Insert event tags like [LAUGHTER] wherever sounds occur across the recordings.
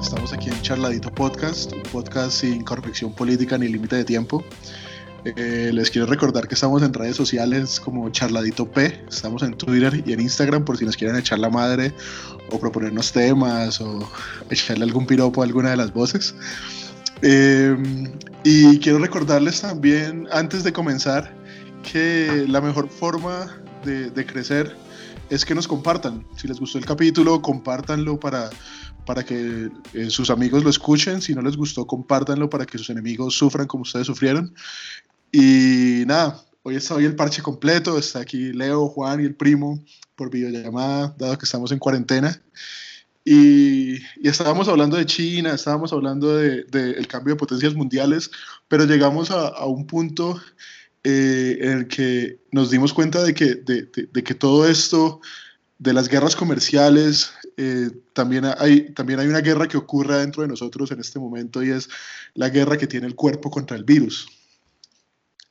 Estamos aquí en Charladito Podcast, un podcast sin corrección política ni límite de tiempo. Eh, les quiero recordar que estamos en redes sociales como Charladito P, estamos en Twitter y en Instagram por si nos quieren echar la madre o proponernos temas o echarle algún piropo a alguna de las voces. Eh, y quiero recordarles también, antes de comenzar, que la mejor forma de crecer es que nos compartan. Si les gustó el capítulo, compártanlo para, para que eh, sus amigos lo escuchen. Si no les gustó, compártanlo para que sus enemigos sufran como ustedes sufrieron. Y nada, hoy está hoy el parche completo. Está aquí Leo, Juan y el primo por videollamada, dado que estamos en cuarentena. Y, y estábamos hablando de China, estábamos hablando del de, cambio de potencias mundiales, pero llegamos a un punto eh, en el que nos dimos cuenta de que, de, que todo esto de las guerras comerciales, eh, también, hay, también hay una guerra que ocurre dentro de nosotros en este momento y es la guerra que tiene el cuerpo contra el virus,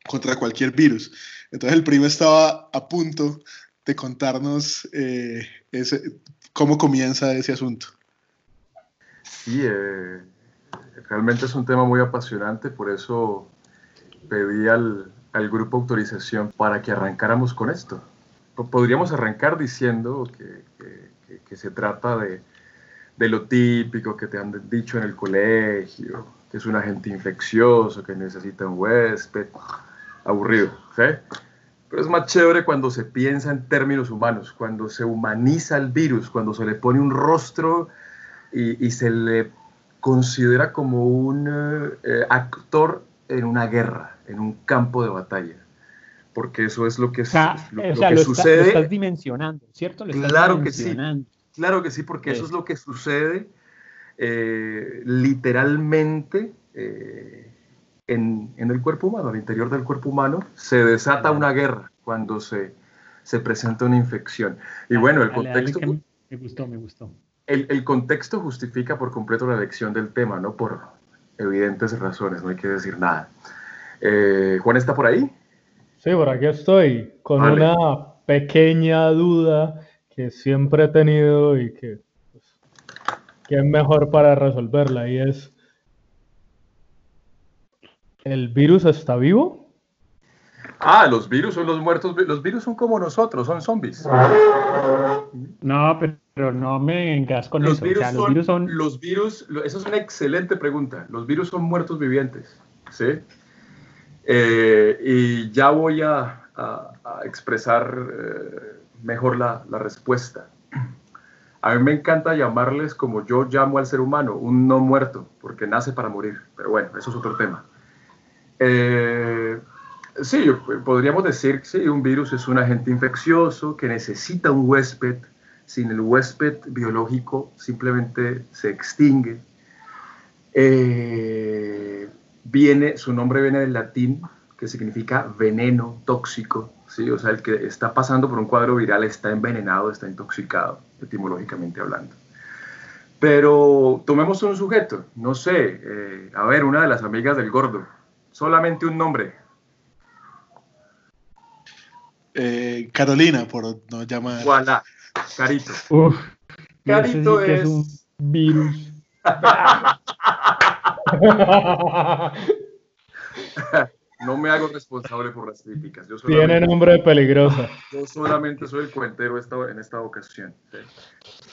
contra cualquier virus. Entonces el primo estaba a punto de contarnos eh, ese, cómo comienza ese asunto. Sí, realmente es un tema muy apasionante, por eso pedí al, al grupo autorización para que arrancáramos con esto. Podríamos arrancar diciendo que, se trata de, de, lo típico que te han dicho en el colegio, que es un agente infeccioso, que necesita un huésped. Aburrido, ¿sí? Pero es más chévere cuando se piensa en términos humanos, cuando se humaniza el virus, cuando se le pone un rostro y, y se le considera como un eh, actor en una guerra, en un campo de batalla. Porque eso es lo que, es, o sea, lo, o sea, que lo sucede. Está, lo estás dimensionando, ¿cierto? Lo estás claro que sí. Claro que sí, porque Sí. eso es lo que sucede eh, literalmente eh, en, en el cuerpo humano, al interior del cuerpo humano. Se desata una guerra cuando se, se presenta una infección. Y bueno, el Dale, contexto, me gustó, me gustó. el, el contexto justifica por completo la elección del tema, ¿no? Por evidentes razones, no hay que decir nada. Eh, Juan está por ahí. Sí, por aquí estoy, con Vale. una pequeña duda que siempre he tenido y que, pues, que es mejor para resolverla, y es, ¿el virus está vivo? Ah, los virus son los muertos. Los virus son como nosotros, son zombies. No, pero, pero no me vengas con Los eso. O virus, sea, los son, virus son. los virus, lo- esa es una excelente pregunta. Los virus son muertos vivientes, ¿sí? Eh, y ya voy a, a- a expresar eh, mejor la, la respuesta. A mí me encanta llamarles como yo llamo al ser humano, un no muerto, porque nace para morir. Pero bueno, eso es otro tema. Eh, sí, podríamos decir que sí, un virus es un agente infeccioso que necesita un huésped. Sin el huésped biológico simplemente se extingue. Eh, viene, su nombre viene del latín, que significa veneno, tóxico. ¿sí? O sea, el que está pasando por un cuadro viral está envenenado, está intoxicado, etimológicamente hablando. Pero tomemos un sujeto, no sé, eh, a ver, una de las amigas del gordo, solamente un nombre. Eh, Carolina, por no llamar. Voilà, Carito. Uf, Carito sí que es- es un virus. [LAUGHS] No me hago responsable por las críticas. Yo Tiene nombre peligroso. yo solamente soy el cuentero esta- en esta ocasión.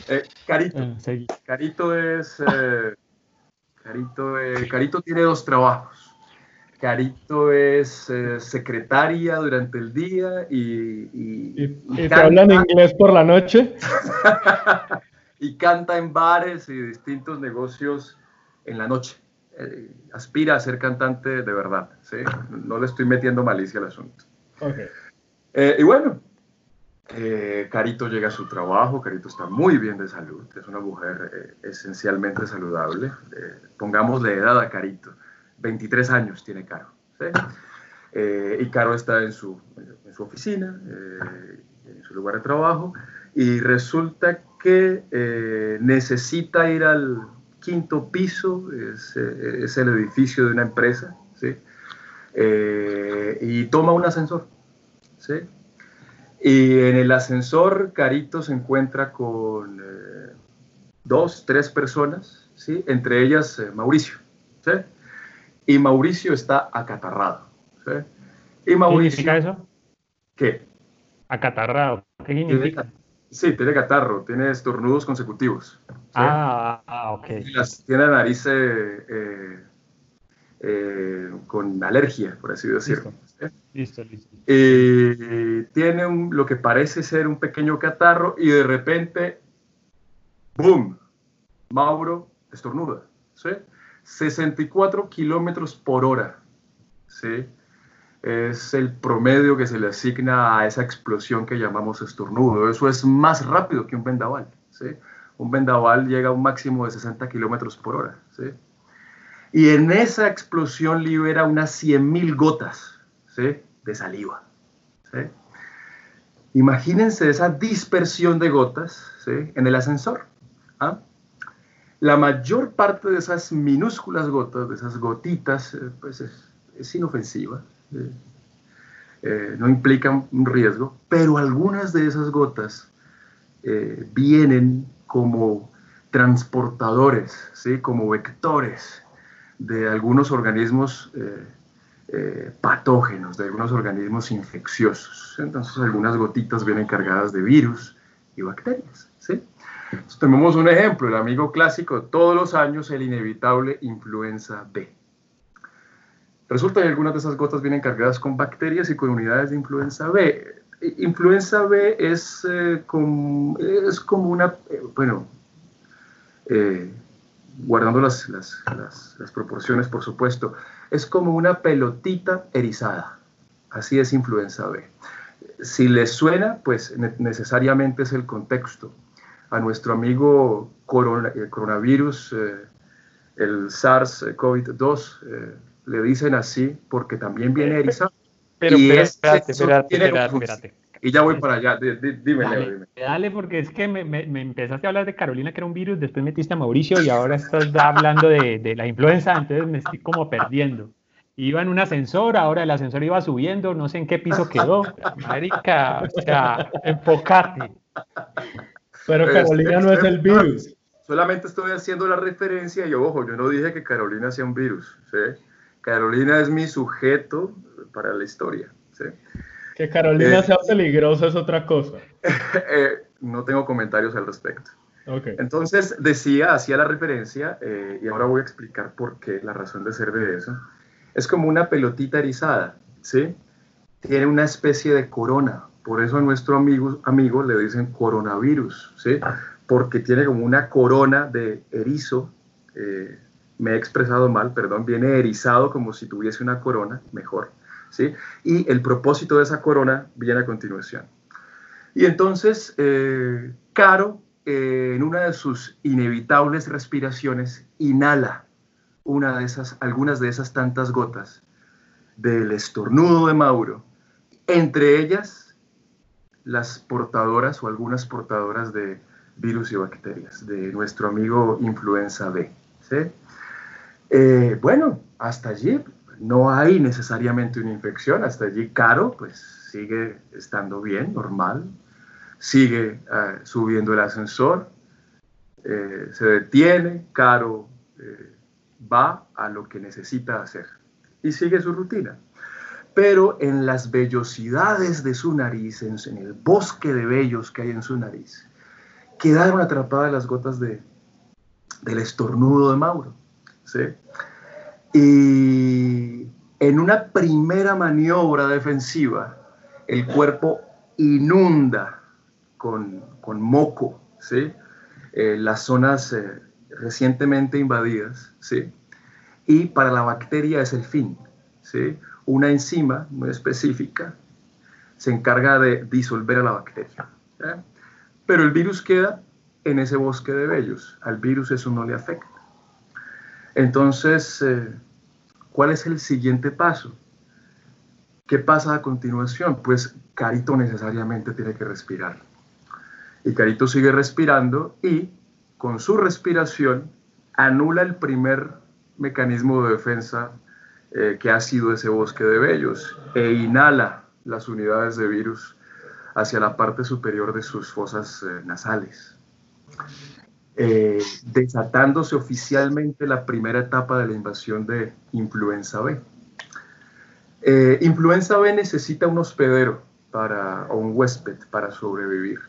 Eh, Carito. Seguí. Carito es. eh, Carito, eh, Carito tiene dos trabajos. Carito es eh, secretaria durante el día y, y- ¿Y, y y te canta, hablan inglés por la noche? [LAUGHS] y canta en bares y distintos negocios en la noche. Eh, aspira a ser cantante de verdad. ¿sí? No le estoy metiendo malicia al asunto. Ok. Eh, y bueno, eh, Carito llega a su trabajo, Carito está muy bien de salud, es una mujer esencialmente saludable. Pongámosle edad a Carito, 23 años tiene Caro. ¿sí? Y Caro está en su, en su oficina, en su lugar de trabajo, y resulta que necesita ir al quinto piso, es, eh, es el edificio de una empresa, ¿sí? Eh, y toma un ascensor. ¿sí? Y en el ascensor, Carito se encuentra con, eh, dos, tres personas, ¿sí? entre ellas eh, Mauricio. ¿sí? Y Mauricio está acatarrado. ¿sí? Y Mauricio, ¿Qué significa eso? ¿Qué? Acatarrado. ¿Qué significa? Sí, tiene catarro, tiene estornudos consecutivos. Ah, ah, ok. tiene la nariz eh, eh, con alergia, por así decirlo. Listo, listo. tiene lo que parece ser un pequeño catarro y de repente, ¡boom! Mauro estornuda. ¿sí? 64 kilómetros por hora. ¿sí? Es el promedio que se le asigna a esa explosión que llamamos estornudo. Eso es más rápido que un vendaval. ¿sí? Un vendaval llega a un máximo de 60 kilómetros por hora. ¿sí? Y en esa explosión libera unas 100.000 gotas ¿sí? de saliva. Imagínense esa dispersión de gotas en el ascensor. ¿ah? La mayor parte de esas minúsculas gotas, de esas gotitas, eh, pues es, inofensiva, eh, eh, no implican un riesgo, pero algunas de esas gotas vienen como transportadores, ¿sí? como vectores de algunos organismos patógenos, de algunos organismos infecciosos. Entonces algunas gotitas vienen cargadas de virus y bacterias. ¿sí? Tomemos un ejemplo, el amigo clásico, todos los años el inevitable influenza B. Resulta que algunas de esas gotas vienen cargadas con bacterias y con unidades de influenza B. Influenza B es, eh, como, es como una, eh, bueno, eh, guardando las, las, las, proporciones, por supuesto, es como una pelotita erizada. Así es influenza B. Si les suena, pues necesariamente es el contexto a nuestro amigo coronavirus, el SARS-CoV-2, eh, le dicen así porque también viene erizado. Pero, y espérate, espérate, espérate, Y ya voy para allá, dime, dale, dale, porque es que me, me, empezaste a hablar de Carolina, que era un virus, después metiste a Mauricio y ahora estás hablando de, de la influenza, entonces me estoy como perdiendo iba en un ascensor, ahora el ascensor iba subiendo, no sé en qué piso quedó. Marica, o sea, enfocate. Pero Carolina no es el virus. Solamente estoy haciendo la referencia y ojo, yo no dije que Carolina sea un virus. Carolina es mi sujeto para la historia. Que Carolina eh, sea peligrosa es otra cosa. [LAUGHS] Eh, no tengo comentarios al respecto. Entonces decía, hacía la referencia, eh, y ahora voy a explicar por qué, la razón de ser de eso. Es como una pelotita erizada, ¿sí? Tiene una especie de corona, por eso a nuestro amigo, amigo le dicen coronavirus, ¿sí? Porque tiene como una corona de erizo, eh, me he expresado mal, perdón, viene erizado como si tuviese una corona, mejor, ¿sí? Y el propósito de esa corona viene a continuación. Y entonces, eh, Caro, eh, en una de sus inevitables respiraciones, inhala una de esas, algunas de esas tantas gotas del estornudo de Mauro, entre ellas las portadoras o algunas portadoras de virus y bacterias, de nuestro amigo influenza B. Eh, bueno, hasta allí no hay necesariamente una infección, hasta allí Caro pues sigue estando bien, normal, sigue ah, subiendo el ascensor, eh, se detiene, Caro eh, va a lo que necesita hacer y sigue su rutina pero en las vellosidades de su nariz, en, el bosque de vellos que hay en su nariz, quedaron atrapadas las gotas de, del estornudo de Mauro. Y en una primera maniobra defensiva, el cuerpo inunda con, moco ¿sí? Eh, las zonas eh, recientemente invadidas. Y para la bacteria es el fin. una enzima muy específica se encarga de disolver a la bacteria. Pero el virus queda en ese bosque de vellos. Al virus eso no le afecta. Entonces, eh, ¿cuál es el siguiente paso? ¿Qué pasa a continuación? Pues Carito necesariamente tiene que respirar. Y Carito sigue respirando y con su respiración anula el primer mecanismo de defensa eh, que ha sido ese bosque de vellos e inhala las unidades de virus hacia la parte superior de sus fosas eh, nasales. Eh, desatándose oficialmente la primera etapa de la invasión de influenza B. Eh, influenza B necesita un hospedero para, o un huésped para sobrevivir.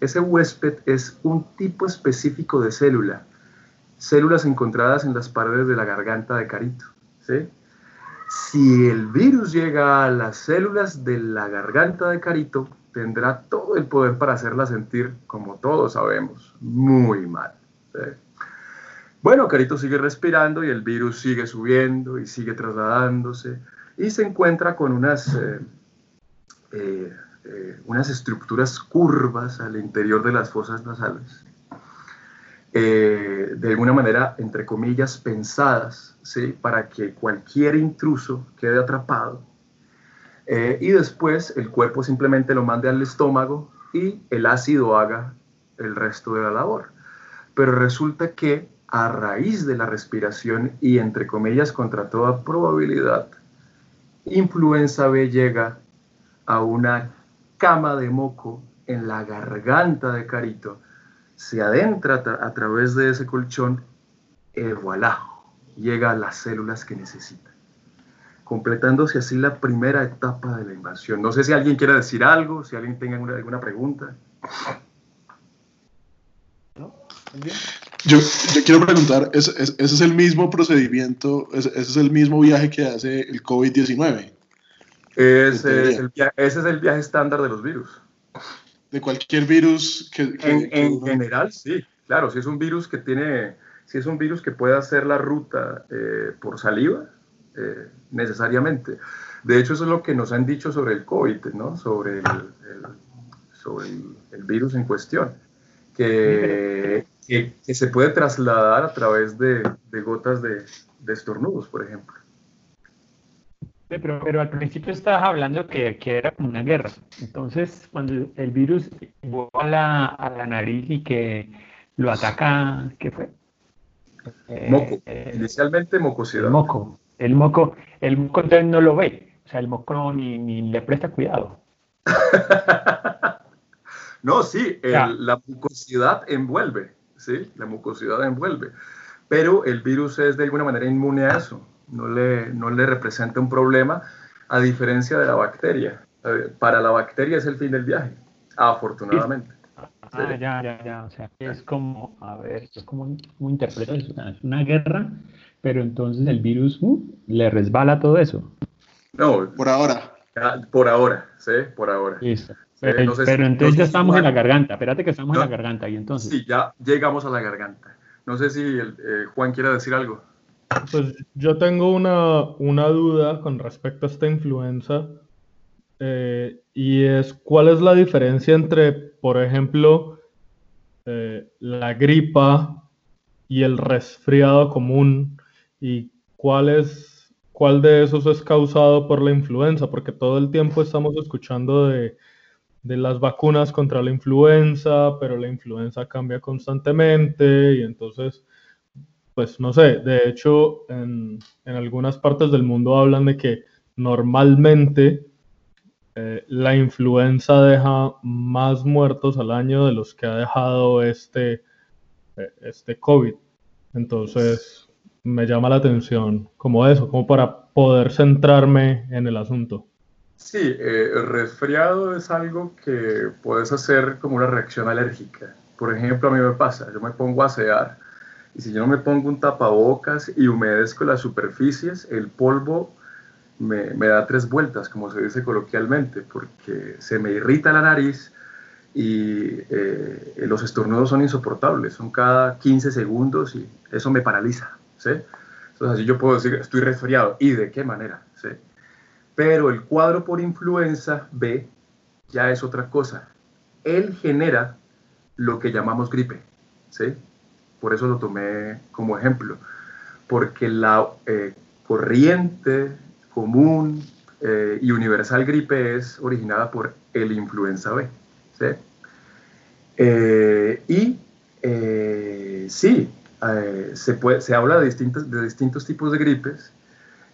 Ese huésped es un tipo específico de célula, células encontradas en las paredes de la garganta de Carito. Si el virus llega a las células de la garganta de Carito, tendrá todo el poder para hacerla sentir, como todos sabemos, muy mal. Bueno, Carito sigue respirando y el virus sigue subiendo y sigue trasladándose y se encuentra con unas, eh, eh, eh, unas estructuras curvas al interior de las fosas nasales. de alguna manera, entre comillas, pensadas, ¿sí? para que cualquier intruso quede atrapado eh, y después el cuerpo simplemente lo mande al estómago y el ácido haga el resto de la labor. Pero resulta que a raíz de la respiración y entre comillas contra toda probabilidad, influenza B llega a una cama de moco en la garganta de Carito, se adentra a, través de ese colchón y voilà, llega a las células que necesita completándose así la primera etapa de la invasión. No sé si alguien quiere decir algo, si alguien tenga alguna, pregunta. Yo, quiero preguntar, ¿ese, es el mismo procedimiento, ese, es el mismo viaje que hace el COVID-19? Ese, es el viaje estándar de los virus. De cualquier virus que... en, general, sí. Claro, si es un virus que tiene, si es un virus que puede hacer la ruta eh, por saliva, eh, necesariamente. De hecho, eso es lo que nos han dicho sobre el COVID, ¿no? sobre, el, sobre el, virus en cuestión, que, que, se puede trasladar a través de, de gotas de, de, estornudos, por ejemplo. Pero, pero al principio estabas hablando que, que, era una guerra. Entonces, cuando el virus llegó a la, a la nariz y que lo ataca, ¿qué fue? Moco. Eh, Inicialmente mucosidad. Moco. El moco, el moco entonces no lo ve, o sea, el moco ni, ni le presta cuidado. [LAUGHS] no, sí, la mucosidad envuelve, ¿sí? La mucosidad envuelve, pero el virus es de alguna manera inmune a eso, no le, no le representa un problema, a diferencia de la bacteria. Para la bacteria es el fin del viaje, afortunadamente. Ah, ya, ya, ya. O sea, es como, a ver, es como, ¿cómo interpreto eso? Es una guerra pero entonces el virus uh, le resbala todo eso. No, por ahora. Por ahora, sí, por ahora. Listo. Pero, entonces ya estamos en la garganta. Espérate que estamos en la garganta y entonces. Sí, ya llegamos a la garganta. No sé si eh, Juan quiere decir algo. Pues yo tengo una, una duda con respecto a esta influenza. Eh, y es cuál es la diferencia entre, por ejemplo, eh, la gripa y el resfriado común y cuál es cuál de esos es causado por la influenza, porque todo el tiempo estamos escuchando de, las vacunas contra la influenza, pero la influenza cambia constantemente y entonces, pues no sé, de hecho en, algunas partes del mundo hablan de que normalmente eh, la influenza deja más muertos al año de los que ha dejado este, eh, este COVID. Entonces, me llama la atención, como eso, como para poder centrarme en el asunto. Sí, eh, resfriado es algo que puedes hacer como una reacción alérgica. Por ejemplo, a mí me pasa, yo me pongo a asear y si yo no me pongo un tapabocas y humedezco las superficies, el polvo me, me da tres vueltas, como se dice coloquialmente, porque se me irrita la nariz y eh, los estornudos son insoportables, son cada 15 segundos y eso me paraliza. Entonces así yo puedo decir, estoy resfriado. ¿Y de qué manera? ¿sí? Pero el cuadro por influenza B ya es otra cosa. Él genera lo que llamamos gripe. ¿sí? Por eso lo tomé como ejemplo. Porque la eh, corriente común eh, y universal gripe es originada por el influenza B. ¿sí? Eh, y sí, eh, se, puede, se habla de distintos, de distintos tipos de gripes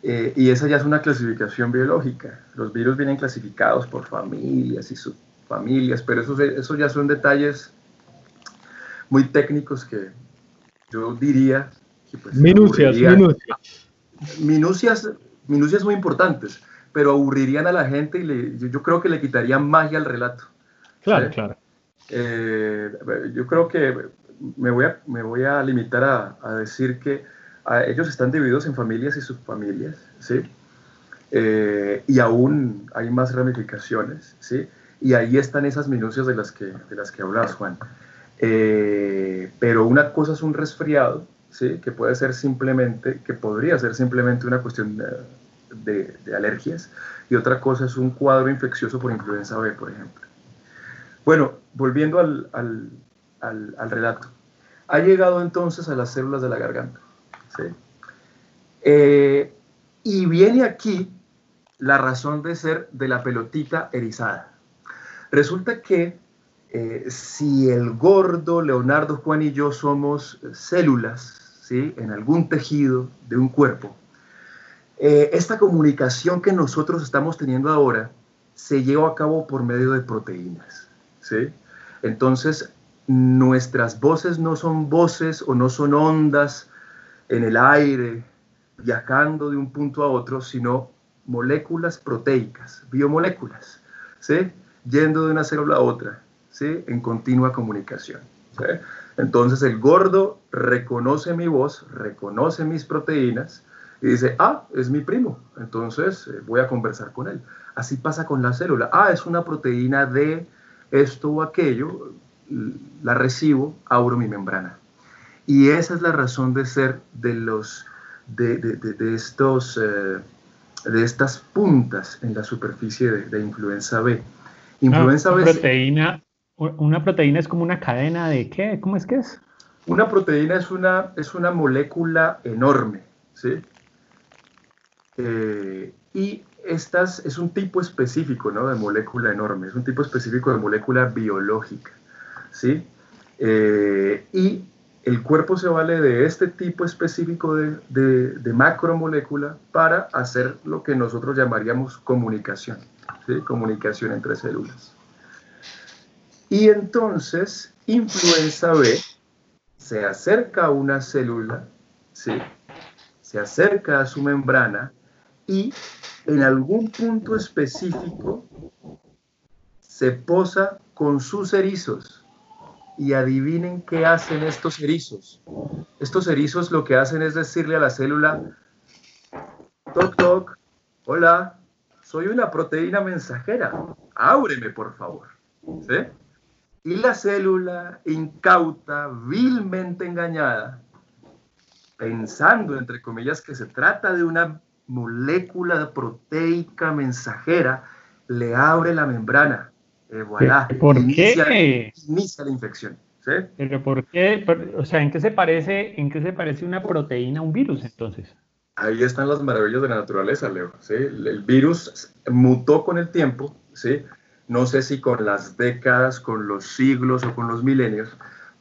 eh, y esa ya es una clasificación biológica. Los virus vienen clasificados por familias y subfamilias, pero eso, eso ya son detalles muy técnicos que yo diría que pues, minucias, minucias. Minucias, minucias muy importantes, pero aburrirían a la gente y yo, creo que le quitarían magia al relato. Claro, claro. Eh, yo creo que me voy a, me voy a limitar a, a decir que ellos están divididos en familias y subfamilias, ¿sí? Eh, y aún hay más ramificaciones, ¿sí? Y ahí están esas minucias de las que, de las que hablas, Juan. Eh, pero una cosa es un resfriado, ¿sí? Que puede ser simplemente, que podría ser simplemente una cuestión de, de, alergias, y otra cosa es un cuadro infeccioso por influenza B, por ejemplo. Bueno, volviendo al, al, al relato. Ha llegado entonces a las células de la garganta. ¿sí? Eh, y viene aquí la razón de ser de la pelotita erizada. Resulta que eh, si el gordo, Leonardo, Juan y yo somos células ¿sí? en algún tejido de un cuerpo, eh, esta comunicación que nosotros estamos teniendo ahora se lleva a cabo por medio de proteínas. ¿sí? Entonces, nuestras voces no son voces o no son ondas en el aire, viajando de un punto a otro, sino moléculas proteicas, biomoléculas, ¿sí? yendo de una célula a otra, ¿sí? en continua comunicación. Entonces el gordo reconoce mi voz, reconoce mis proteínas y dice, ah, es mi primo, entonces eh, voy a conversar con él. Así pasa con la célula. Ah, es una proteína de esto o aquello, la recibo, abro mi membrana. Y esa es la razón de ser de, los, de, de, estos, eh, de estas puntas en la superficie de, influenza B. Influenza una Proteína, una proteína es como una cadena de qué? ¿Cómo es que es? Una proteína es una, es una molécula enorme, ¿sí? Eh, y estas es un tipo específico, ¿no? De molécula enorme, es un tipo específico de molécula biológica, ¿sí? Eh, y el cuerpo se vale de este tipo específico de, macromolécula para hacer lo que nosotros llamaríamos comunicación, comunicación entre células. Y entonces, influenza B se acerca a una célula, se acerca a su membrana y en algún punto específico se posa con sus erizos y adivinen qué hacen estos erizos. Estos erizos lo que hacen es decirle a la célula, toc toc, hola, soy una proteína mensajera, ábreme por favor. Y la célula incauta, vilmente engañada, pensando entre comillas que se trata de una molécula proteica mensajera, le abre la membrana eh, ¿Por qué? Inicia la infección. Pero ¿por qué? O sea, ¿en qué se parece, en qué se parece una proteína a un virus entonces? Ahí están las maravillas de la naturaleza, Leo. ¿sí? El virus mutó con el tiempo, ¿sí? no sé si con las décadas, con los siglos o con los milenios,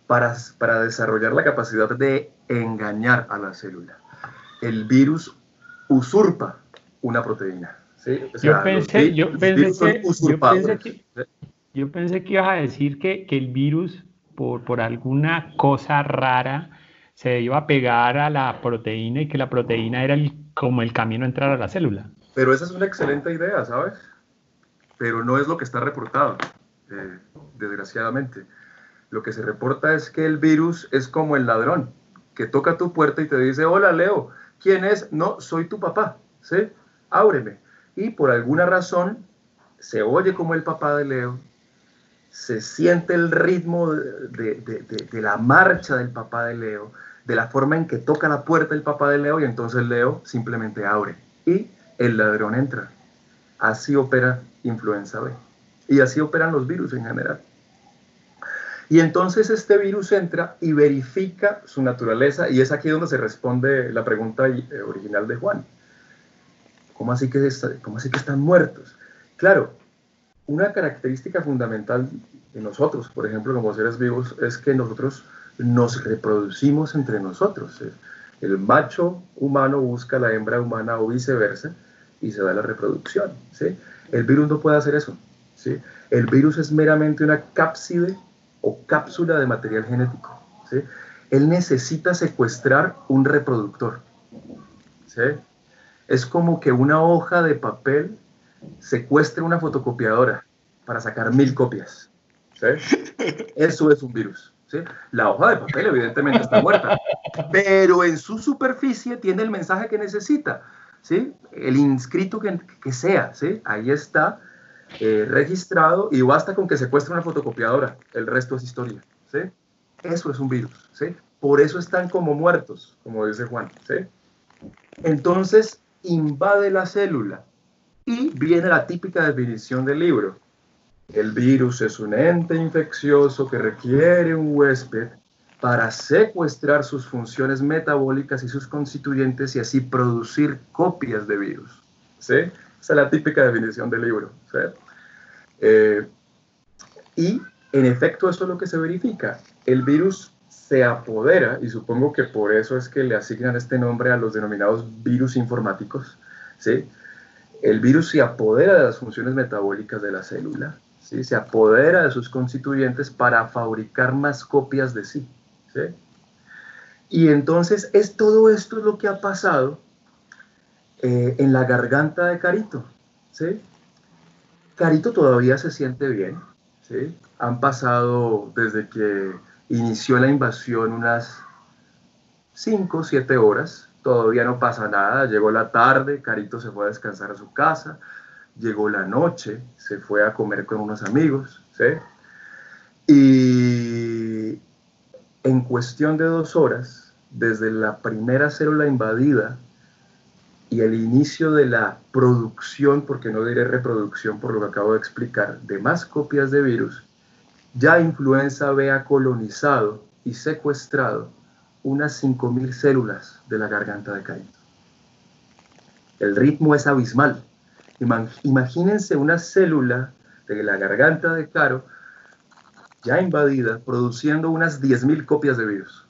para, para desarrollar la capacidad de engañar a la célula. El virus usurpa una proteína. ¿Sí? yo, pensé, yo, pensé que, yo pensé que ibas a decir que, que el virus, por, por, alguna cosa rara, se iba a pegar a la proteína y que la proteína era el, como el camino a entrar a la célula. Pero esa es una excelente idea, ¿sabes? Pero no es lo que está reportado, eh, desgraciadamente. Lo que se reporta es que el virus es como el ladrón que toca tu puerta y te dice, hola Leo, ¿quién es? No, soy tu papá, ¿sí? Ábreme. Y por alguna razón se oye como el papá de Leo, se siente el ritmo de, la marcha del papá de Leo, de la forma en que toca la puerta el papá de Leo y entonces Leo simplemente abre y el ladrón entra. Así opera influenza B y así operan los virus en general. Y entonces este virus entra y verifica su naturaleza y es aquí donde se responde la pregunta eh, original de Juan. ¿Cómo así que, están muertos? Claro, una característica fundamental de nosotros, por ejemplo, como seres vivos, es que nosotros nos reproducimos entre nosotros. El macho humano busca a la hembra humana o viceversa y se da la reproducción. ¿sí? El virus no puede hacer eso. ¿sí? El virus es meramente una cápside o cápsula de material genético. ¿sí? Él necesita secuestrar un reproductor. ¿sí? Es como que una hoja de papel secuestre una fotocopiadora para sacar mil copias. [LAUGHS] Eso es un virus. La hoja de papel evidentemente está muerta, pero en su superficie tiene el mensaje que necesita. ¿sí? El inscrito que, que sea, ¿sí? ahí está eh, registrado y basta con que secuestre una fotocopiadora. El resto es historia. ¿sí? Eso es un virus. ¿sí? Por eso están como muertos, como dice Juan. ¿sí? Entonces invade la célula y viene la típica definición del libro. El virus es un ente infeccioso que requiere un huésped para secuestrar sus funciones metabólicas y sus constituyentes y así producir copias de virus. ¿Sí? Esa es la típica definición del libro. Eh, y en efecto eso es lo que se verifica. El virus se apodera, y supongo que por eso es que le asignan este nombre a los denominados virus informáticos, ¿sí? El virus se apodera de las funciones metabólicas de la célula se apodera de sus constituyentes para fabricar más copias de sí. Y entonces es todo esto lo que ha pasado eh, en la garganta de Carito. ¿sí? Carito todavía se siente bien. ¿sí? Han pasado desde que inició la invasión unas 5 o 7 horas. Todavía no pasa nada. Llegó la tarde, Carito se fue a descansar a su casa llegó la noche, se fue a comer con unos amigos, ¿sí? Y en cuestión de dos horas, desde la primera célula invadida y el inicio de la producción, porque no diré reproducción por lo que acabo de explicar, de más copias de virus, ya influenza B ha colonizado y secuestrado unas 5.000 células de la garganta de Caín. El ritmo es abismal. Imagínense una célula de la garganta de Caro ya invadida, produciendo unas 10.000 copias de virus.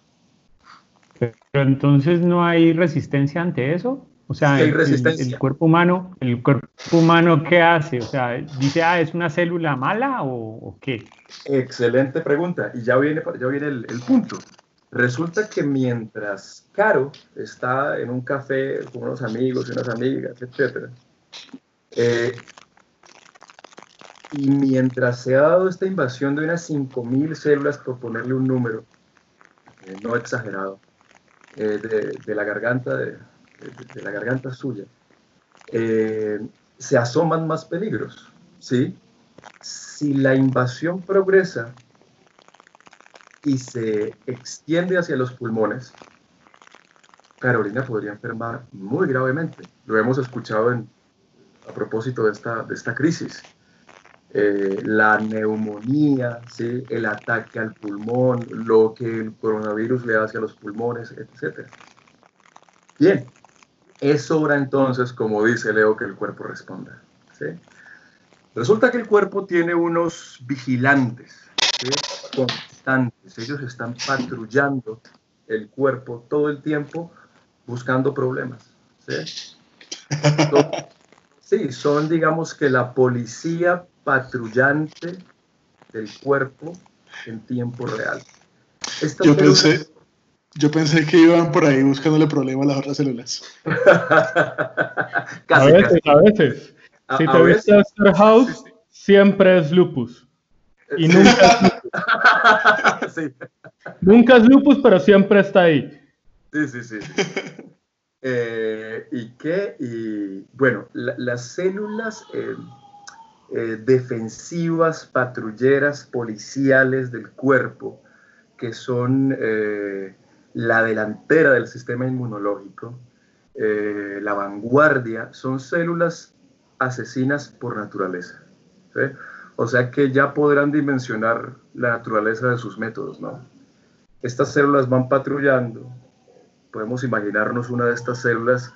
Pero entonces no hay resistencia ante eso. O sea, el, cuerpo humano, el cuerpo humano, ¿qué hace? O sea, dice, ah, ¿es una célula mala o, qué? Excelente pregunta. Y ya viene, ya viene el, el, punto. Resulta que mientras Caro está en un café con unos amigos y unas amigas, etcétera, eh, y mientras se ha dado esta invasión de unas 5.000 células, por ponerle un número, eh, no exagerado, eh, de, la garganta, de, la garganta suya, se asoman más peligros. ¿sí? Si la invasión progresa y se extiende hacia los pulmones, Carolina podría enfermar muy gravemente. Lo hemos escuchado a propósito de esta, de esta crisis. Eh, la neumonía, ¿sí? el ataque al pulmón, lo que el coronavirus le hace a los pulmones, etc. Bien, es hora entonces, como dice Leo, que el cuerpo responda. ¿sí? Resulta que el cuerpo tiene unos vigilantes constantes, ellos están patrullando el cuerpo todo el tiempo buscando problemas. ¿sí? Sí, son digamos que la policía patrullante del cuerpo en tiempo real. yo, pensé, yo pensé que iban por ahí buscándole problemas a las otras células. [LAUGHS] a veces, a veces. si te viste Star House, siempre es lupus. Y nunca es lupus. [LAUGHS] sí. Nunca es lupus, pero siempre está ahí. Sí, sí, sí. Eh, ¿Y qué? Y bueno, las células eh, eh, defensivas, patrulleras, policiales del cuerpo, que son la delantera del sistema inmunológico, la vanguardia, son células asesinas por naturaleza. O sea que ya podrán dimensionar la naturaleza de sus métodos, ¿no? Estas células van patrullando, podemos imaginarnos una de estas células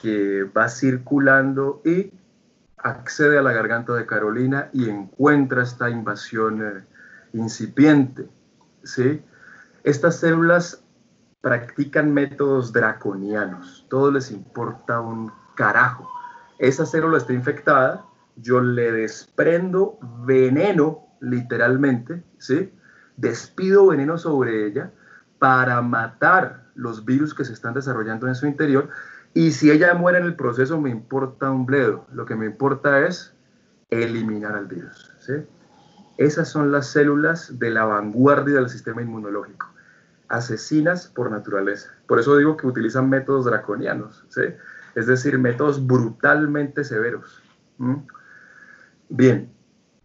que va circulando y accede a la garganta de Carolina y encuentra esta invasión eh, incipiente. ¿sí? Estas células practican métodos draconianos, todo les importa un carajo. Esa célula está infectada, yo le desprendo veneno, literalmente, ¿sí? despido veneno sobre ella, para matar los virus que se están desarrollando en su interior. Y si ella muere en el proceso, me importa un bledo. Lo que me importa es eliminar al virus. ¿sí? Esas son las células de la vanguardia del sistema inmunológico, asesinas por naturaleza. Por eso digo que utilizan métodos draconianos, ¿sí? es decir, métodos brutalmente severos. Bien,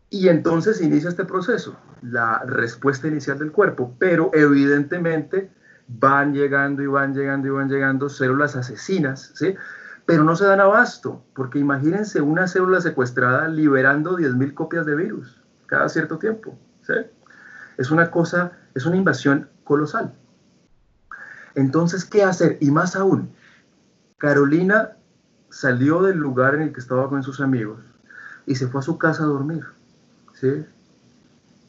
y entonces inicia este proceso, la respuesta inicial del cuerpo, pero evidentemente van llegando y van llegando y van llegando células asesinas, ¿sí? Pero no se dan abasto, porque imagínense una célula secuestrada liberando 10.000 copias de virus cada cierto tiempo, ¿sí? Es una cosa, es una invasión colosal. Entonces, ¿qué hacer? Y más aún, Carolina salió del lugar en el que estaba con sus amigos y se fue a su casa a dormir, ¿sí?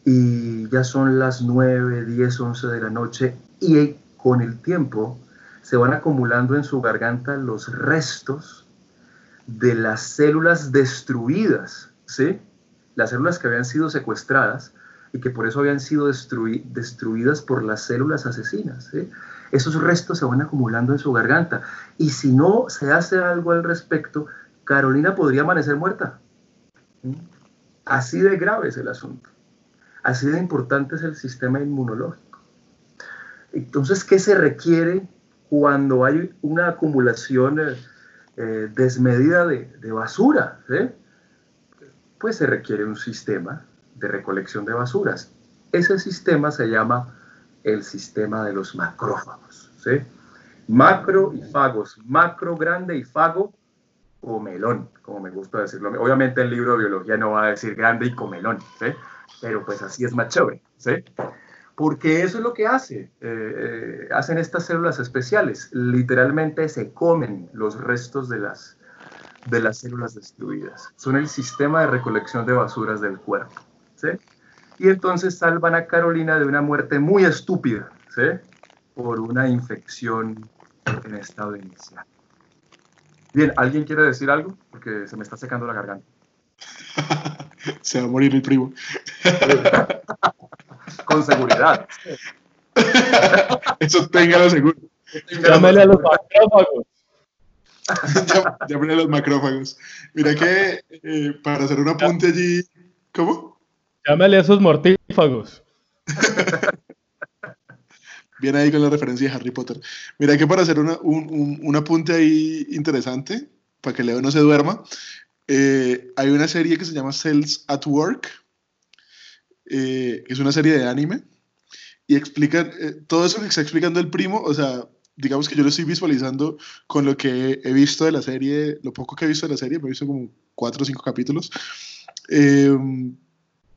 Y ya son las 9, 10, 11 de la noche y con el tiempo se van acumulando en su garganta los restos de las células destruidas, ¿sí? Las células que habían sido secuestradas y que por eso habían sido destruidas por las células asesinas. Esos restos se van acumulando en su garganta y si no se hace algo al respecto, Carolina podría amanecer muerta. Así de grave es el asunto. Así de importante es el sistema inmunológico. Entonces, ¿qué se requiere cuando hay una acumulación eh, eh, desmedida de, basura? Pues se requiere un sistema de recolección de basuras. Ese sistema se llama el sistema de los macrófagos. Macro y fagos. Macro grande y fago comelón, como me gusta decirlo. Obviamente el libro de biología no va a decir grande y comelón, pero pues así es más chévere. ¿sí? porque eso es lo que hace, eh, eh, hacen estas células especiales, literalmente se comen los restos de las, de las células destruidas, son el sistema de recolección de basuras del cuerpo, ¿sí? Y entonces salvan a Carolina de una muerte muy estúpida, ¿sí? Por una infección en estado inicial. Bien, ¿alguien quiere decir algo? Porque se me está secando la garganta. [LAUGHS] se va a morir el primo. [LAUGHS] con seguridad. Eso téngalo seguro. Llámele a los macrófagos. [LAUGHS] Llámele a los macrófagos. Mira que eh, para hacer un apunte allí. ¿Cómo? Llámele a esos mortífagos. [LAUGHS] Viene ahí con la referencia de Harry Potter. Mira que para hacer un, un, apunte ahí interesante, para que Leo no se duerma, eh, hay una serie que se llama Cells at Work eh, es una serie de anime, y explican eh, todo eso que está explicando el primo, o sea, digamos que yo lo estoy visualizando con lo que he visto de la serie, lo poco que he visto de la serie, me he visto como cuatro o cinco capítulos.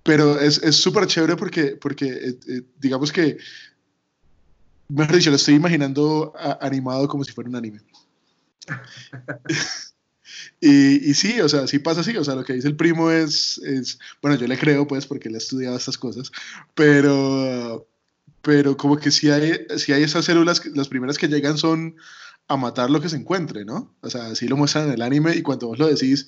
Pero es súper chévere porque, porque eh, digamos que, mejor dicho, lo estoy imaginando animado como si fuera un anime. [LAUGHS] [LAUGHS] Y, sí, o sea, sí pasa así, o sea, lo que dice el primo es, es, bueno, yo le creo pues porque él ha estudiado estas cosas, pero, pero como que si hay, si hay esas células, las primeras que llegan son a matar lo que se encuentre, ¿no? O sea, así lo muestran en el anime y cuando vos lo decís,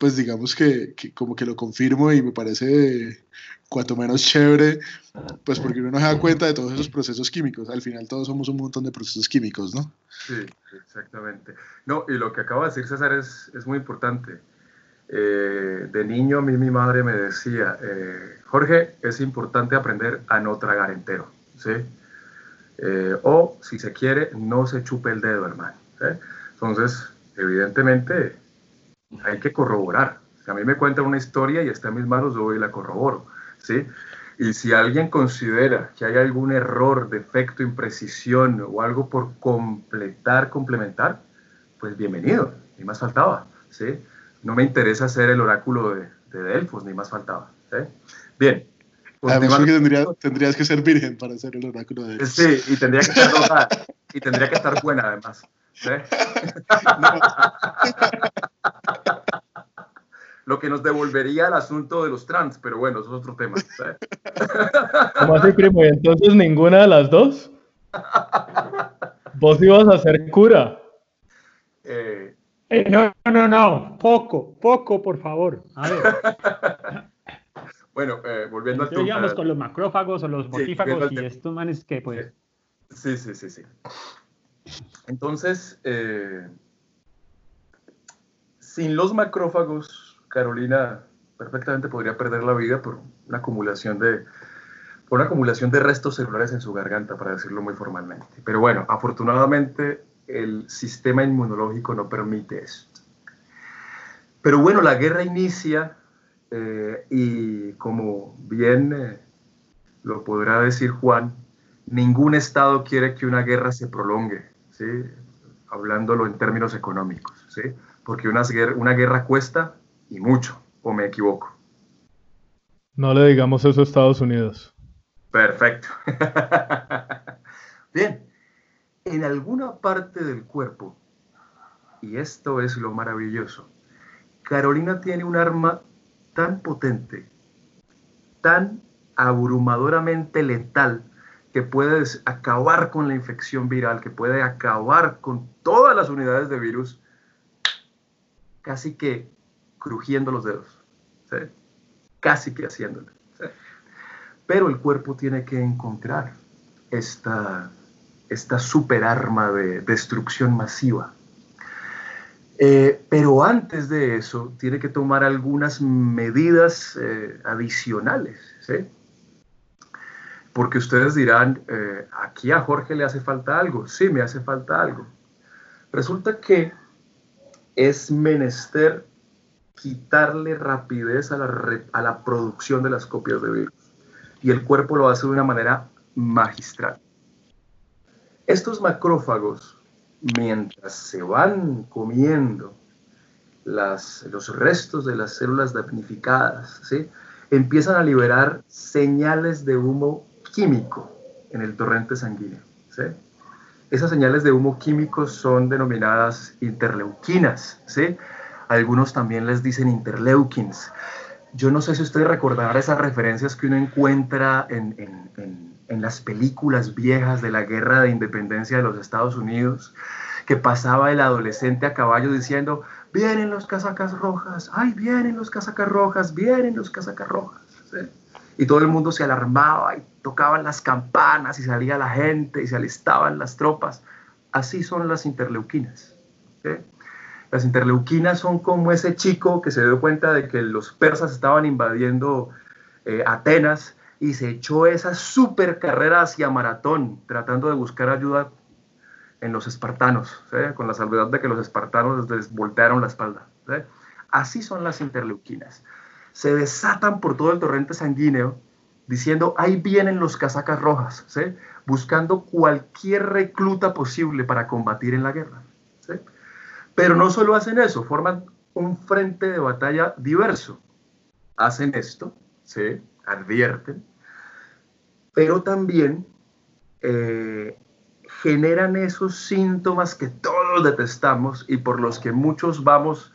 pues digamos que, como que lo confirmo y me parece cuanto menos chévere, pues porque uno no se da cuenta de todos esos procesos químicos. Al final todos somos un montón de procesos químicos, ¿no? Sí, exactamente. No, y lo que acaba de decir César es, es muy importante. Eh, de niño a mí mi madre me decía, eh, Jorge, es importante aprender a no tragar entero, ¿sí? Eh, o, si se quiere, no se chupe el dedo, hermano. Entonces, evidentemente, hay que corroborar. Si a mí me cuentan una historia y está en mis manos, yo voy y la corroboro. ¿sí? Y si alguien considera que hay algún error, defecto, imprecisión o algo por completar, complementar, pues bienvenido, ni más faltaba, ¿sí? No me interesa ser el oráculo de, Delfos, ni más faltaba, ¿sí? Bien. Además, que tendrías que ser virgen para ser el oráculo de Delfos. Sí, y tendría que estar [LAUGHS] y tendría que estar buena además. ¿Sí? [LAUGHS] lo que nos devolvería al asunto de los trans, pero bueno, eso es otro tema. ¿Cómo así, primo? ¿Y entonces ninguna de las dos? ¿Vos ibas a ser cura? Eh, eh, no, no, no, poco, poco, por favor. A ver. [LAUGHS] bueno, eh, volviendo al tema. Digamos con los macrófagos o los mortífagos y estos manes que pues... Sí, sí, sí, sí. Entonces, eh, sin los macrófagos, Carolina perfectamente podría perder la vida por una acumulación de, por una acumulación de restos celulares en su garganta, para decirlo muy formalmente. Pero bueno, afortunadamente el sistema inmunológico no permite esto. Pero bueno, la guerra inicia eh, y como bien eh, lo podrá decir Juan, ningún Estado quiere que una guerra se prolongue, ¿sí? hablándolo en términos económicos, ¿sí? porque una, una guerra cuesta y mucho, o me equivoco. No le digamos eso a Estados Unidos. Perfecto. [LAUGHS] Bien, en alguna parte del cuerpo, y esto es lo maravilloso, Carolina tiene un arma tan potente, tan abrumadoramente letal, que puede acabar con la infección viral, que puede acabar con todas las unidades de virus, casi que crujiendo los dedos, casi que haciéndolo. Pero el cuerpo tiene que encontrar esta, esta super arma de destrucción masiva. Eh, pero antes de eso, tiene que tomar algunas medidas eh, adicionales. ¿sí? Porque ustedes dirán, eh, aquí a Jorge le hace falta algo. Sí, me hace falta algo. Resulta que es menester quitarle rapidez a la, a la producción de las copias de virus. Y el cuerpo lo hace de una manera magistral. Estos macrófagos, mientras se van comiendo las, los restos de las células damnificadas, ¿sí? empiezan a liberar señales de humo químico en el torrente sanguíneo. ¿sí? Esas señales de humo químico son denominadas interleuquinas. ¿sí? Algunos también les dicen interleukins. Yo no sé si ustedes recordarán esas referencias que uno encuentra en, en, en, las películas viejas de la guerra de independencia de los Estados Unidos, que pasaba el adolescente a caballo diciendo, vienen los casacas rojas, ay, vienen los casacas rojas, vienen los casacas rojas. Y todo el mundo se alarmaba y tocaban las campanas y salía la gente y se alistaban las tropas. Así son las interleuquinas. Las interleuquinas son como ese chico que se dio cuenta de que los persas estaban invadiendo eh, Atenas y se echó esa super carrera hacia maratón tratando de buscar ayuda en los espartanos, con la salvedad de que los espartanos les voltearon la espalda. Así son las interleuquinas se desatan por todo el torrente sanguíneo diciendo, ahí vienen los casacas rojas, buscando cualquier recluta posible para combatir en la guerra. Pero no solo hacen eso, forman un frente de batalla diverso. Hacen esto, ¿sí? advierten, pero también eh, generan esos síntomas que todos detestamos y por los que muchos vamos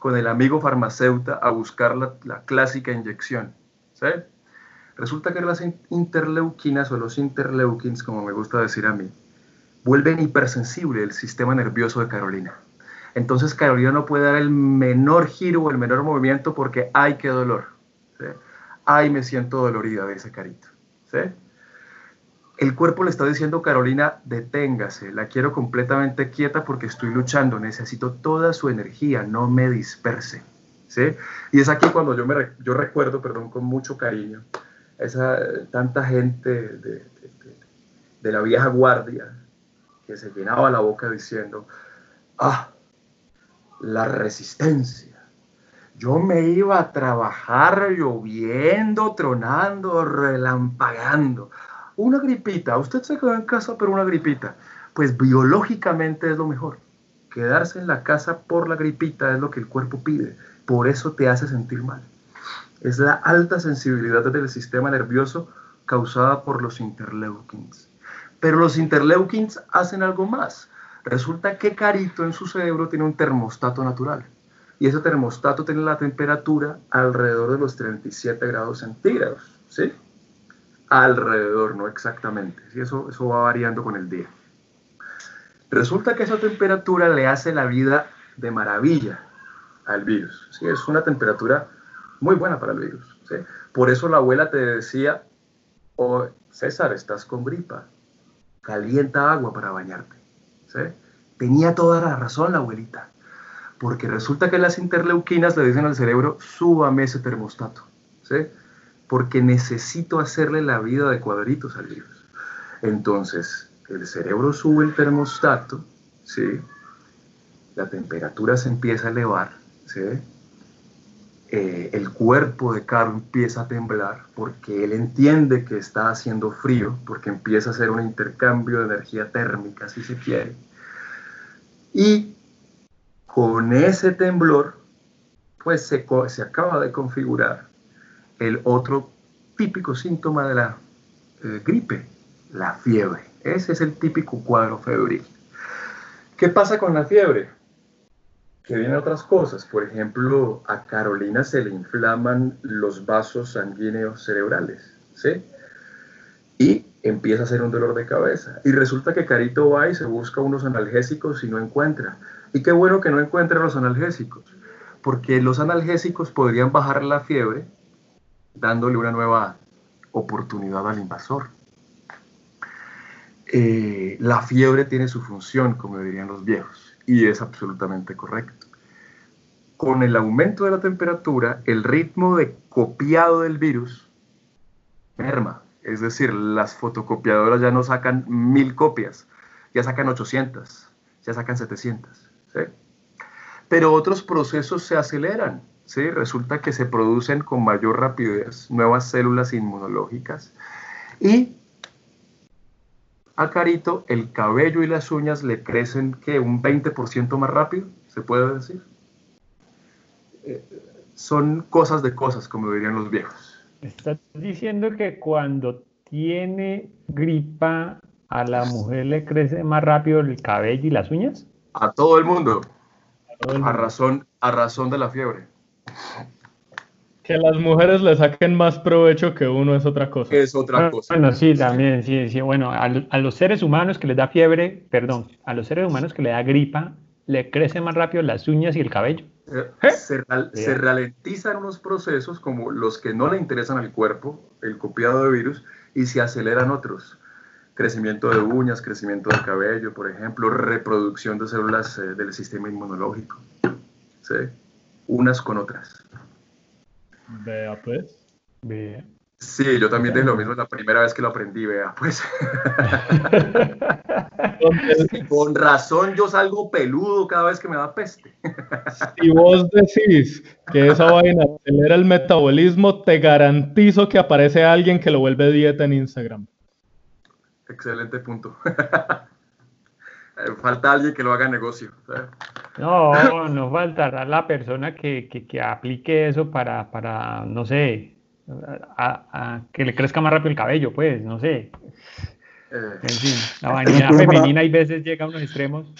con el amigo farmacéutico a buscar la, clásica inyección. ¿sí? Resulta que las interleuquinas o los interleukins, como me gusta decir a mí, vuelven hipersensible el sistema nervioso de Carolina. Entonces Carolina no puede dar el menor giro o el menor movimiento porque ¡ay, qué dolor! ¿sí? ¡ay, me siento dolorida de ese carito! ¿sí? El cuerpo le está diciendo, Carolina, deténgase, la quiero completamente quieta porque estoy luchando, necesito toda su energía, no me disperse. ¿sí? Y es aquí cuando yo, me, yo recuerdo, perdón, con mucho cariño, esa tanta gente de, de la vieja guardia que se llenaba la boca diciendo, ah, la resistencia. Yo me iba a trabajar lloviendo, tronando, relampagando una gripita, usted se quedó en casa por una gripita, pues biológicamente es lo mejor. Quedarse en la casa por la gripita es lo que el cuerpo pide, por eso te hace sentir mal. Es la alta sensibilidad del sistema nervioso causada por los interleukins. Pero los interleukins hacen algo más. Resulta que Carito en su cerebro tiene un termostato natural. Y ese termostato tiene la temperatura alrededor de los 37 grados centígrados. ¿Sí? Alrededor, no exactamente. ¿sí? Eso, eso va variando con el día. Resulta que esa temperatura le hace la vida de maravilla al virus. ¿sí? Es una temperatura muy buena para el virus. ¿sí? Por eso la abuela te decía, oh, César, estás con gripa. calienta agua para bañarte. ¿sí? Tenía toda la razón la abuelita, porque resulta que las interleuquinas le dicen al cerebro, súbame ese termostato, ¿sí? Porque necesito hacerle la vida de cuadritos al virus. Entonces, el cerebro sube el termostato, ¿sí? la temperatura se empieza a elevar, ¿sí? Eh, el cuerpo de Caro empieza a temblar porque él entiende que está haciendo frío, porque empieza a hacer un intercambio de energía térmica, si se quiere. Y con ese temblor, pues se, se acaba de configurar el otro típico síntoma de la eh, gripe, la fiebre. Ese es el típico cuadro febril. ¿Qué pasa con la fiebre? que vienen otras cosas. Por ejemplo, a Carolina se le inflaman los vasos sanguíneos cerebrales, ¿sí? Y empieza a hacer un dolor de cabeza. Y resulta que Carito va y se busca unos analgésicos y no encuentra. Y qué bueno que no encuentre los analgésicos, porque los analgésicos podrían bajar la fiebre dándole una nueva oportunidad al invasor. Eh, la fiebre tiene su función, como dirían los viejos y es absolutamente correcto. Con el aumento de la temperatura, el ritmo de copiado del virus merma. Es decir, las fotocopiadoras ya no sacan mil copias, ya sacan 800, ya sacan 700. Pero otros procesos se aceleran. ¿Sí? Resulta que se producen con mayor rapidez nuevas células inmunológicas y a Carito el cabello y las uñas le crecen que un 20% más rápido, se puede decir. Eh, son cosas de cosas, como dirían los viejos. Estás diciendo que cuando tiene gripa a la mujer le crece más rápido el cabello y las uñas? A todo el mundo. A, razón, a razón de la fiebre. Que las mujeres le saquen más provecho que uno es otra cosa. Es otra cosa. Bueno, sí, también, sí, sí. Bueno, a, los seres humanos que les da fiebre, perdón, a los seres humanos que le da gripa, le crecen más rápido las uñas y el cabello. Eh, ¿Eh? Se, se, ralentizan unos procesos como los que no le interesan al cuerpo, el copiado de virus, y se aceleran otros. Crecimiento de uñas, crecimiento de cabello, por ejemplo, reproducción de células eh, del sistema inmunológico. ¿sí? Unas con otras. Vea, pues. Vea. Sí, yo también dije lo mismo la primera vez que lo aprendí, vea, pues. [LAUGHS] Con razón yo salgo peludo cada vez que me da peste. Si vos decís que esa vaina acelera el metabolismo, te garantizo que aparece alguien que lo vuelve dieta en Instagram. Excelente punto. [LAUGHS] Falta alguien que lo haga negocio. No, no faltará la persona que, que, aplique eso para, para no sé, a, que le crezca más rápido el cabello, pues, no sé. Eh. En fin, la vanidad femenina hay veces llega a unos extremos.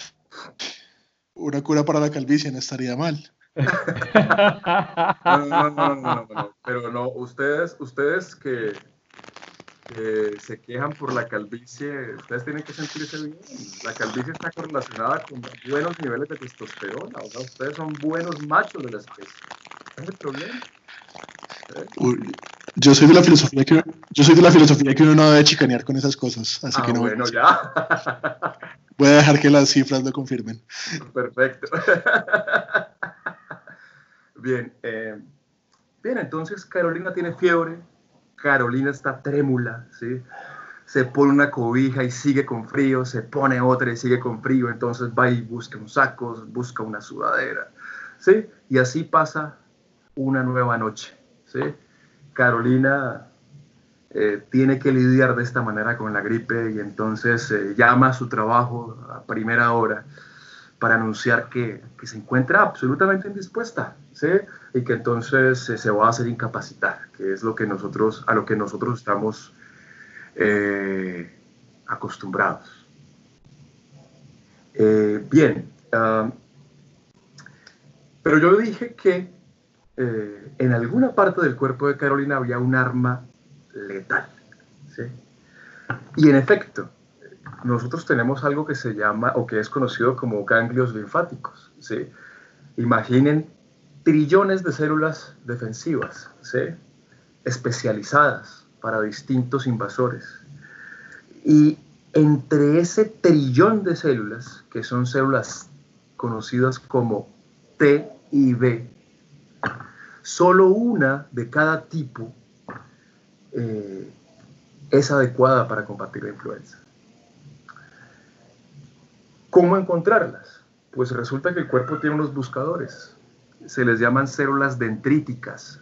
Una cura para la calvicie no estaría mal. [LAUGHS] no, no, no, no, no, pero no, ustedes, ustedes que, se quejan por la calvicie, ustedes tienen que sentirse bien. La calvicie está correlacionada con buenos niveles de testosterona. O sea, ustedes son buenos machos de la especie. ¿Cuál es el problema? yo soy de la filosofía que yo soy de la filosofía que uno no debe chicanear con esas cosas, así ah, que no. Bueno, ya. Voy a dejar que las cifras lo confirmen. Perfecto. [LAUGHS] Bien, eh, bien, entonces Carolina tiene fiebre, Carolina está trémula, ¿sí? Se pone una cobija y sigue con frío, se pone otra y sigue con frío, entonces va y busca un saco, busca una sudadera, ¿sí? Y así pasa una nueva noche, ¿sí? Carolina eh, tiene que lidiar de esta manera con la gripe y entonces eh, llama a su trabajo a primera hora para anunciar que, se encuentra absolutamente indispuesta, ¿sí? y que entonces eh, se va a hacer incapacitar, que es lo que nosotros, a lo que nosotros estamos eh, acostumbrados. Eh, bien, ah, pero yo dije que en alguna parte del cuerpo de Carolina había un arma letal. ¿sí? Y en efecto, nosotros tenemos algo que se llama o que es conocido como ganglios linfáticos. ¿sí? Imaginen trillones de células defensivas, ¿sí? especializadas para distintos invasores. Y entre ese trillón de células, que son células conocidas como T y B, solo una de cada tipo eh, es adecuada para combatir la influenza. ¿Cómo encontrarlas? Pues resulta que el cuerpo tiene unos buscadores. Se les llaman células dendríticas.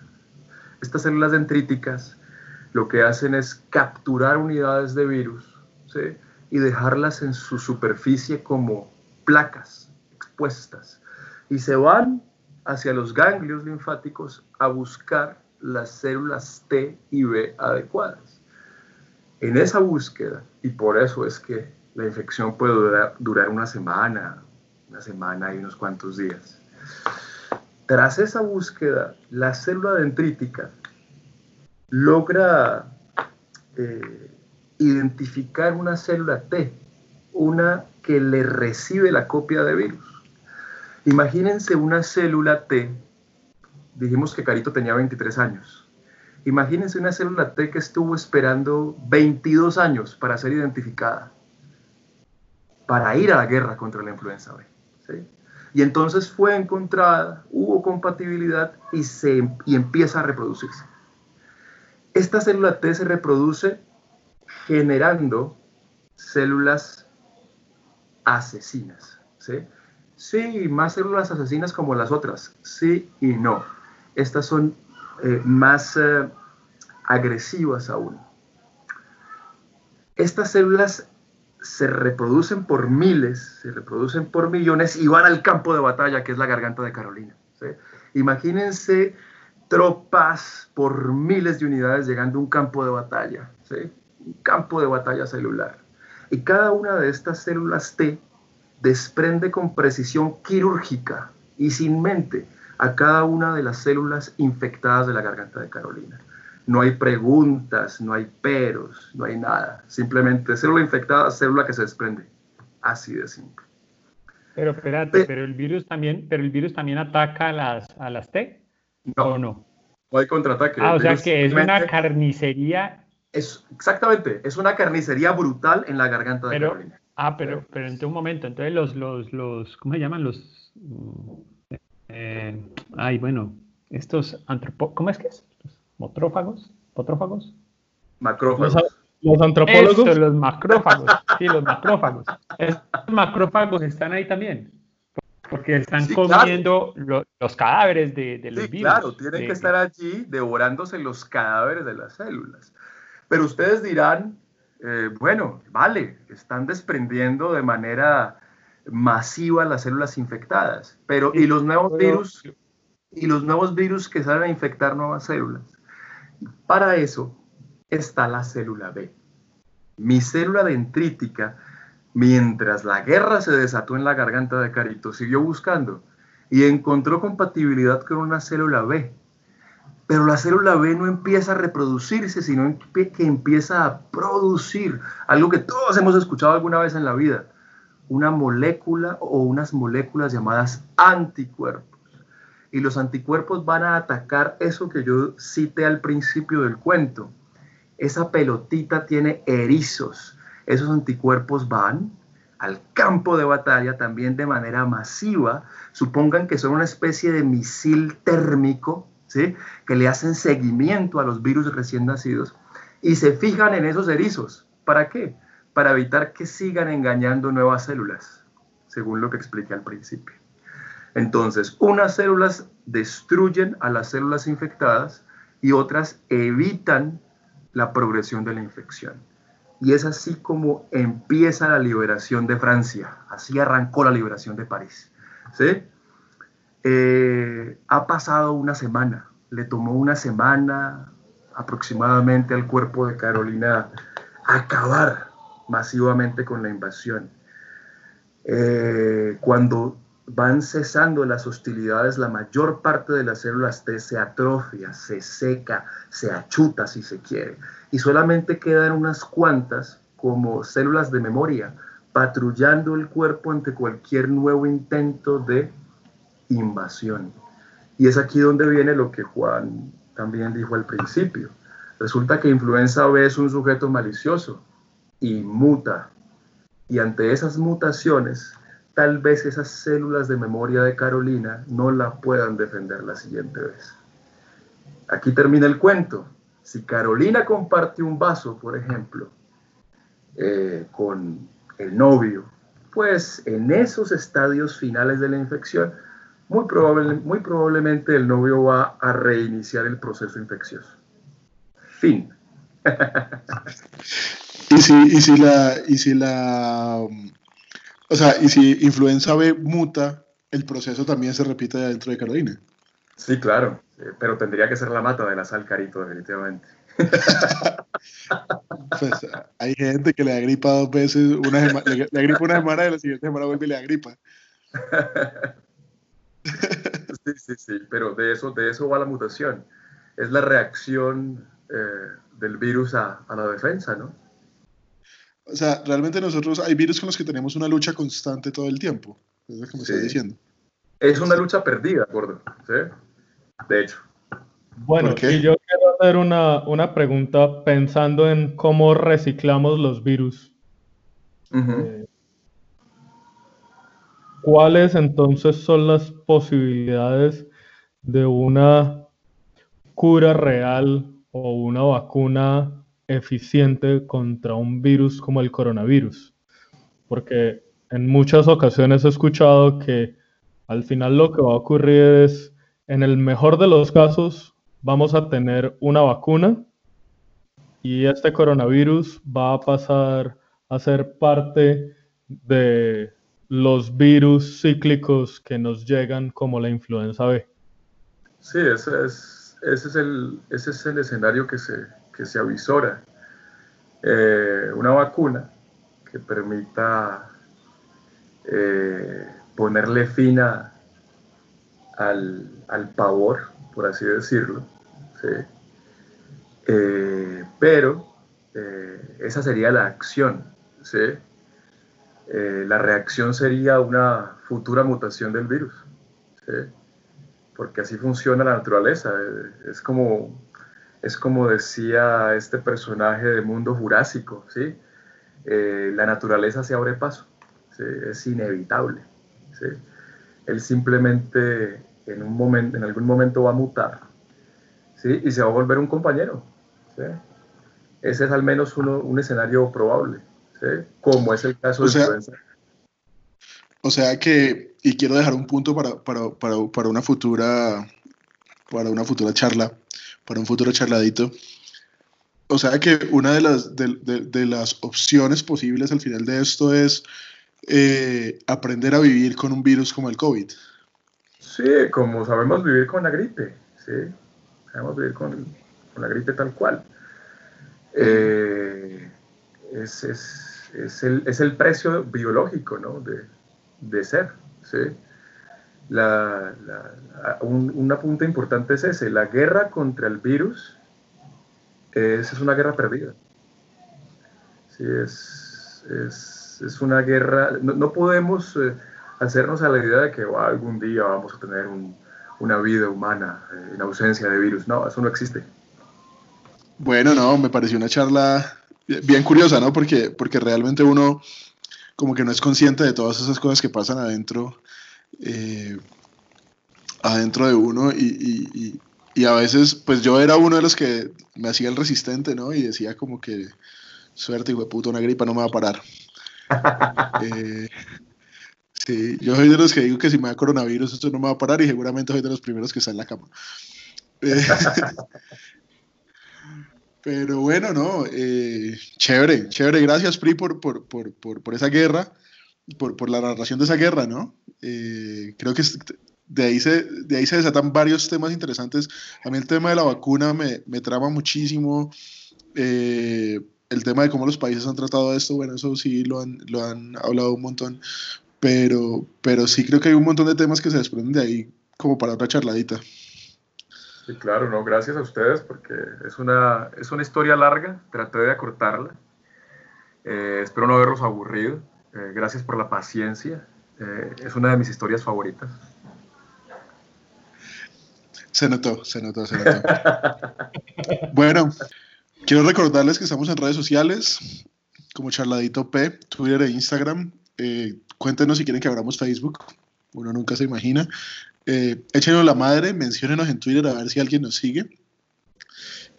Estas células dendríticas lo que hacen es capturar unidades de virus y dejarlas en su superficie como placas expuestas. Y se van hacia los ganglios linfáticos a buscar las células T y B adecuadas. En esa búsqueda, y por eso es que la infección puede durar, una semana, una semana y unos cuantos días. Tras esa búsqueda, la célula dendrítica logra eh, identificar una célula T, una que le recibe la copia de virus. Imagínense una célula T, dijimos que Carito tenía 23 años. Imagínense una célula T que estuvo esperando 22 años para ser identificada, para ir a la guerra contra la influenza B. Y entonces fue encontrada, hubo compatibilidad y, se, y empieza a reproducirse. Esta célula T se reproduce generando células asesinas. ¿sí? sí, más células asesinas como las otras, sí y no. Estas son eh, más eh, agresivas aún. Estas células se reproducen por miles, se reproducen por millones y van al campo de batalla que es la garganta de Carolina. Imagínense tropas por miles de unidades llegando a un campo de batalla, un campo de batalla celular. Y cada una de estas células T desprende con precisión quirúrgica y sin mente a cada una de las células infectadas de la garganta de Carolina. No hay preguntas, no hay peros, no hay nada. Simplemente célula infectada, célula que se desprende. Así de simple. Pero espérate, pero el virus también, pero el virus también ataca a las, a las T. No, ¿O no? No hay contraataque. Ah, o sea que es una carnicería. Es, exactamente, es una carnicería brutal en la garganta de Carolina. Ah, pero, pero en un momento, entonces los, los, los, ¿cómo se llaman? Los, eh, ay, bueno, estos antropólogos, ¿cómo es que es? Motrófagos, potrófagos. Macrófagos. Los, antropólogos. los macrófagos, sí, los macrófagos. Estos macrófagos están ahí también. Porque están comiendo los cadáveres de, de los sí, Claro, tienen que estar allí devorándose los cadáveres de las células. Pero ustedes dirán, eh, bueno, vale, están desprendiendo de manera masiva las células infectadas, pero ¿y los nuevos virus? ¿Y los nuevos virus que salen a infectar nuevas células? Para eso está la célula B. Mi célula dendrítica Mientras la guerra se desató en la garganta de Carito, siguió buscando y encontró compatibilidad con una célula B. Pero la célula B no empieza a reproducirse, sino que empieza a producir algo que todos hemos escuchado alguna vez en la vida, una molécula o unas moléculas llamadas anticuerpos. Y los anticuerpos van a atacar eso que yo cité al principio del cuento. Esa pelotita tiene erizos esos anticuerpos van al campo de batalla también de manera masiva. Supongan que son una especie de misil térmico, ¿sí? que le hacen seguimiento a los virus recién nacidos y se fijan en esos erizos. ¿Para qué? Para evitar que sigan engañando nuevas células, según lo que expliqué al principio. Entonces, unas células destruyen a las células infectadas y otras evitan la progresión de la infección. Y es así como empieza la liberación de Francia. Así arrancó la liberación de París. ¿sí? Eh, ha pasado una semana. Le tomó una semana aproximadamente al cuerpo de Carolina acabar masivamente con la invasión. Eh, cuando van cesando las hostilidades, la mayor parte de las células T se atrofia, se seca, se achuta si se quiere y solamente quedan unas cuantas como células de memoria patrullando el cuerpo ante cualquier nuevo intento de invasión. Y es aquí donde viene lo que Juan también dijo al principio. Resulta que influenza B es un sujeto malicioso y muta Y ante esas mutaciones, tal vez esas células de memoria de Carolina no la puedan defender la siguiente vez. Aquí termina el cuento. Si Carolina comparte un vaso, por ejemplo, eh, con el novio, pues en esos estadios finales de la infección, muy, probable, muy probablemente el novio va a reiniciar el proceso infeccioso. Fin. [LAUGHS] y si, y si la, y si la, o sea, y si influenza B muta, el proceso también se repite dentro de Carolina. Sí, claro, pero tendría que ser la mata de la sal carito, definitivamente. [LAUGHS] pues hay gente que le da gripa dos veces, una le, le gripa una semana y la siguiente semana vuelve y le da gripa. [LAUGHS] sí, sí, sí, pero de eso, de eso va la mutación. Es la reacción eh, del virus a, a, la defensa, ¿no? O sea, realmente nosotros hay virus con los que tenemos una lucha constante todo el tiempo. Es lo que me sí. diciendo. Es una lucha perdida, gordo. ¿sí? De hecho. Bueno, y yo quiero hacer una, una, pregunta pensando en cómo reciclamos los virus. Uh -huh. eh, ¿Cuáles entonces son las posibilidades de una cura real o una vacuna eficiente contra un virus como el coronavirus? Porque en muchas ocasiones he escuchado que al final lo que va a ocurrir es, en el mejor de los casos, vamos a tener una vacuna y este coronavirus va a pasar a ser parte de los virus cíclicos que nos llegan como la influenza B. Sí, ese es, ese es, el, ese es el escenario que se, que se avisora. Eh, una vacuna que permita eh, ponerle fin al, al, pavor, por así decirlo. ¿sí? Eh, pero esa sería la acción. ¿sí? La reacción sería una futura mutación del virus. ¿sí? Porque así funciona la naturaleza. Es como, es como decía este personaje de mundo jurásico. ¿sí? Eh, la naturaleza se abre paso. ¿sí? Es inevitable. ¿sí? Él simplemente en, un momento, en algún momento va a mutar ¿sí? y se va a volver un compañero. ¿sí? Ese es al menos uno, un escenario probable. ¿sí? como es el caso o de sea, influenza. O sea que, y quiero dejar un punto para, para, para, para, una futura para una futura charla, para un futuro charladito. O sea que una de las, de, de, las opciones posibles al final de esto es eh, aprender a vivir con un virus como el COVID. Sí, como sabemos vivir con la gripe, sí, sabemos vivir con, con la gripe tal cual. Eh, es, es, es, el, es, el, precio biológico ¿no? de, de ser. ¿sí? La, un, una punta importante es ese, la guerra contra el virus es, una guerra perdida. Sí, es, es, es una guerra, no, no podemos eh, hacernos a la idea de que oh, algún día vamos a tener un, una vida humana eh, en ausencia de virus. No, eso no existe. Bueno, no, me pareció una charla bien curiosa, ¿no? Porque, porque realmente uno como que no es consciente de todas esas cosas que pasan adentro, eh, adentro de uno y, y, y, a veces, pues yo era uno de los que me hacía el resistente, ¿no? Y decía como que, suerte, hijo de puta, una gripa no me va a parar. [LAUGHS] eh, sí, yo soy de los que digo que si me da coronavirus esto no me va a parar y seguramente soy de los primeros que está en la cama. Eh, [LAUGHS] pero bueno, no, eh, chévere, chévere. Gracias, Pri, por, por, por, por, esa guerra, por, por la narración de esa guerra, ¿no? Eh, creo que de ahí, se, de ahí se desatan varios temas interesantes. A mí el tema de la vacuna me, me trama muchísimo. Eh, el tema de cómo los países han tratado esto, bueno, eso sí lo han, lo han hablado un montón. Pero, pero sí creo que hay un montón de temas que se desprenden de ahí como para otra charladita. Sí, claro, no, gracias a ustedes porque es una, es una historia larga, traté de acortarla. Eh, espero no haberlos aburrido. Eh, gracias por la paciencia. Eh, es una de mis historias favoritas. Se notó, se notó, se notó. [LAUGHS] bueno, quiero recordarles que estamos en redes sociales como Charladito P, Twitter e Instagram. Eh, cuéntenos si quieren que abramos Facebook. Uno nunca se imagina. Eh, échenos la madre, menciónenos en Twitter a ver si alguien nos sigue.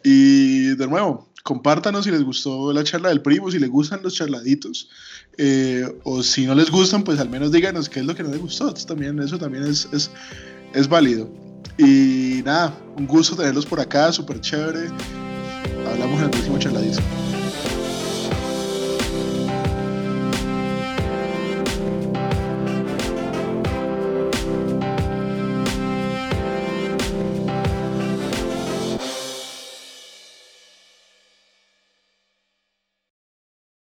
Y de nuevo, compártanos si les gustó la charla del primo, si les gustan los charladitos. Eh, o si no les gustan, pues al menos díganos qué es lo que no les gustó. también, eso también es, es, es válido. Y nada, un gusto tenerlos por acá, súper chévere. Hablamos en el próximo charladito.